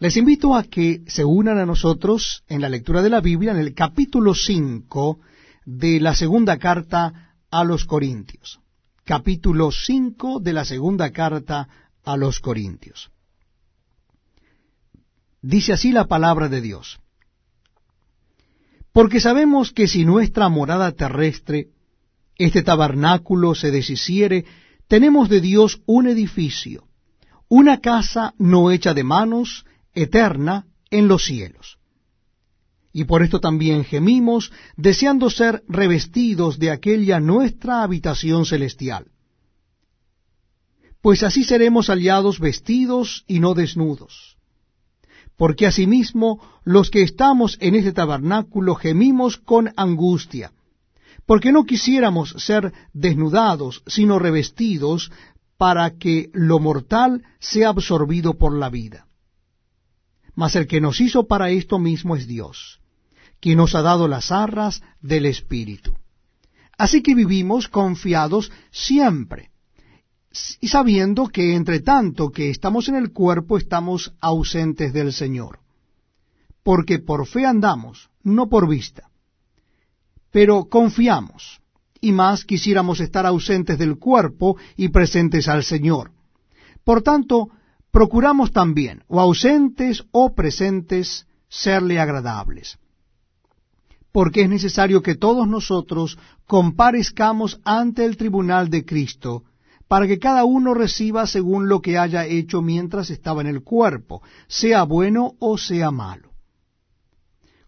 Les invito a que se unan a nosotros en la lectura de la Biblia en el capítulo 5 de la segunda carta a los Corintios. Capítulo 5 de la segunda carta a los Corintios. Dice así la palabra de Dios. Porque sabemos que si nuestra morada terrestre, este tabernáculo se deshiciere, tenemos de Dios un edificio, una casa no hecha de manos, eterna en los cielos. Y por esto también gemimos, deseando ser revestidos de aquella nuestra habitación celestial. Pues así seremos hallados vestidos y no desnudos. Porque asimismo los que estamos en este tabernáculo gemimos con angustia, porque no quisiéramos ser desnudados, sino revestidos, para que lo mortal sea absorbido por la vida mas el que nos hizo para esto mismo es Dios, quien nos ha dado las arras del Espíritu. Así que vivimos confiados siempre, y sabiendo que entre tanto que estamos en el cuerpo estamos ausentes del Señor, porque por fe andamos, no por vista. Pero confiamos, y más quisiéramos estar ausentes del cuerpo y presentes al Señor. Por tanto, procuramos también, o ausentes o presentes, serle agradables. Porque es necesario que todos nosotros comparezcamos ante el tribunal de Cristo, para que cada uno reciba según lo que haya hecho mientras estaba en el cuerpo, sea bueno o sea malo.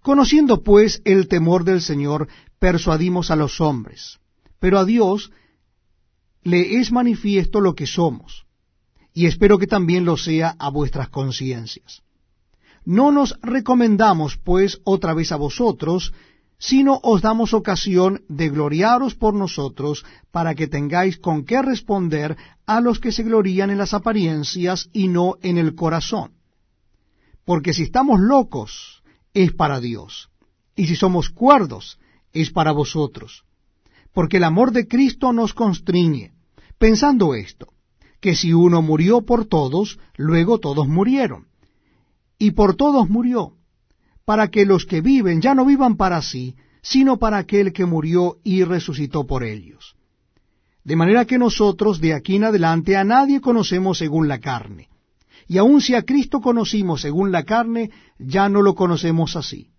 Conociendo pues el temor del Señor, persuadimos a los hombres, pero a Dios le es manifiesto lo que somos y espero que también lo sea a vuestras conciencias. No nos recomendamos, pues, otra vez a vosotros, sino os damos ocasión de gloriaros por nosotros, para que tengáis con qué responder a los que se glorían en las apariencias y no en el corazón. Porque si estamos locos, es para Dios, y si somos cuerdos, es para vosotros. Porque el amor de Cristo nos constriñe, pensando esto que si uno murió por todos, luego todos murieron. Y por todos murió, para que los que viven ya no vivan para sí, sino para aquel que murió y resucitó por ellos. De manera que nosotros de aquí en adelante a nadie conocemos según la carne. Y aun si a Cristo conocimos según la carne, ya no lo conocemos así.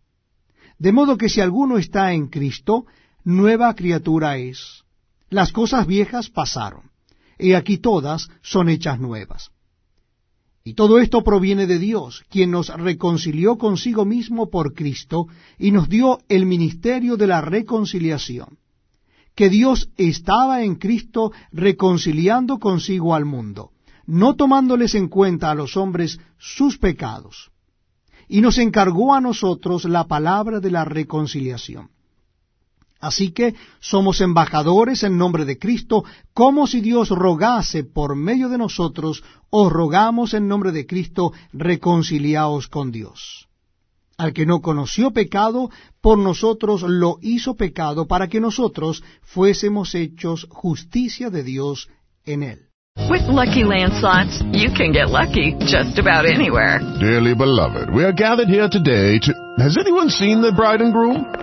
De modo que si alguno está en Cristo, nueva criatura es. Las cosas viejas pasaron y aquí todas son hechas nuevas. Y todo esto proviene de Dios, quien nos reconcilió consigo mismo por Cristo y nos dio el ministerio de la reconciliación, que Dios estaba en Cristo reconciliando consigo al mundo, no tomándoles en cuenta a los hombres sus pecados, y nos encargó a nosotros la palabra de la reconciliación. Así que somos embajadores en nombre de Cristo, como si Dios rogase por medio de nosotros, os rogamos en nombre de Cristo, reconciliaos con Dios. Al que no conoció pecado, por nosotros lo hizo pecado, para que nosotros fuésemos hechos justicia de Dios en él. With lucky landslots, you can get lucky just about anywhere. Dearly beloved, we are gathered here today to. Has anyone seen the bride and groom?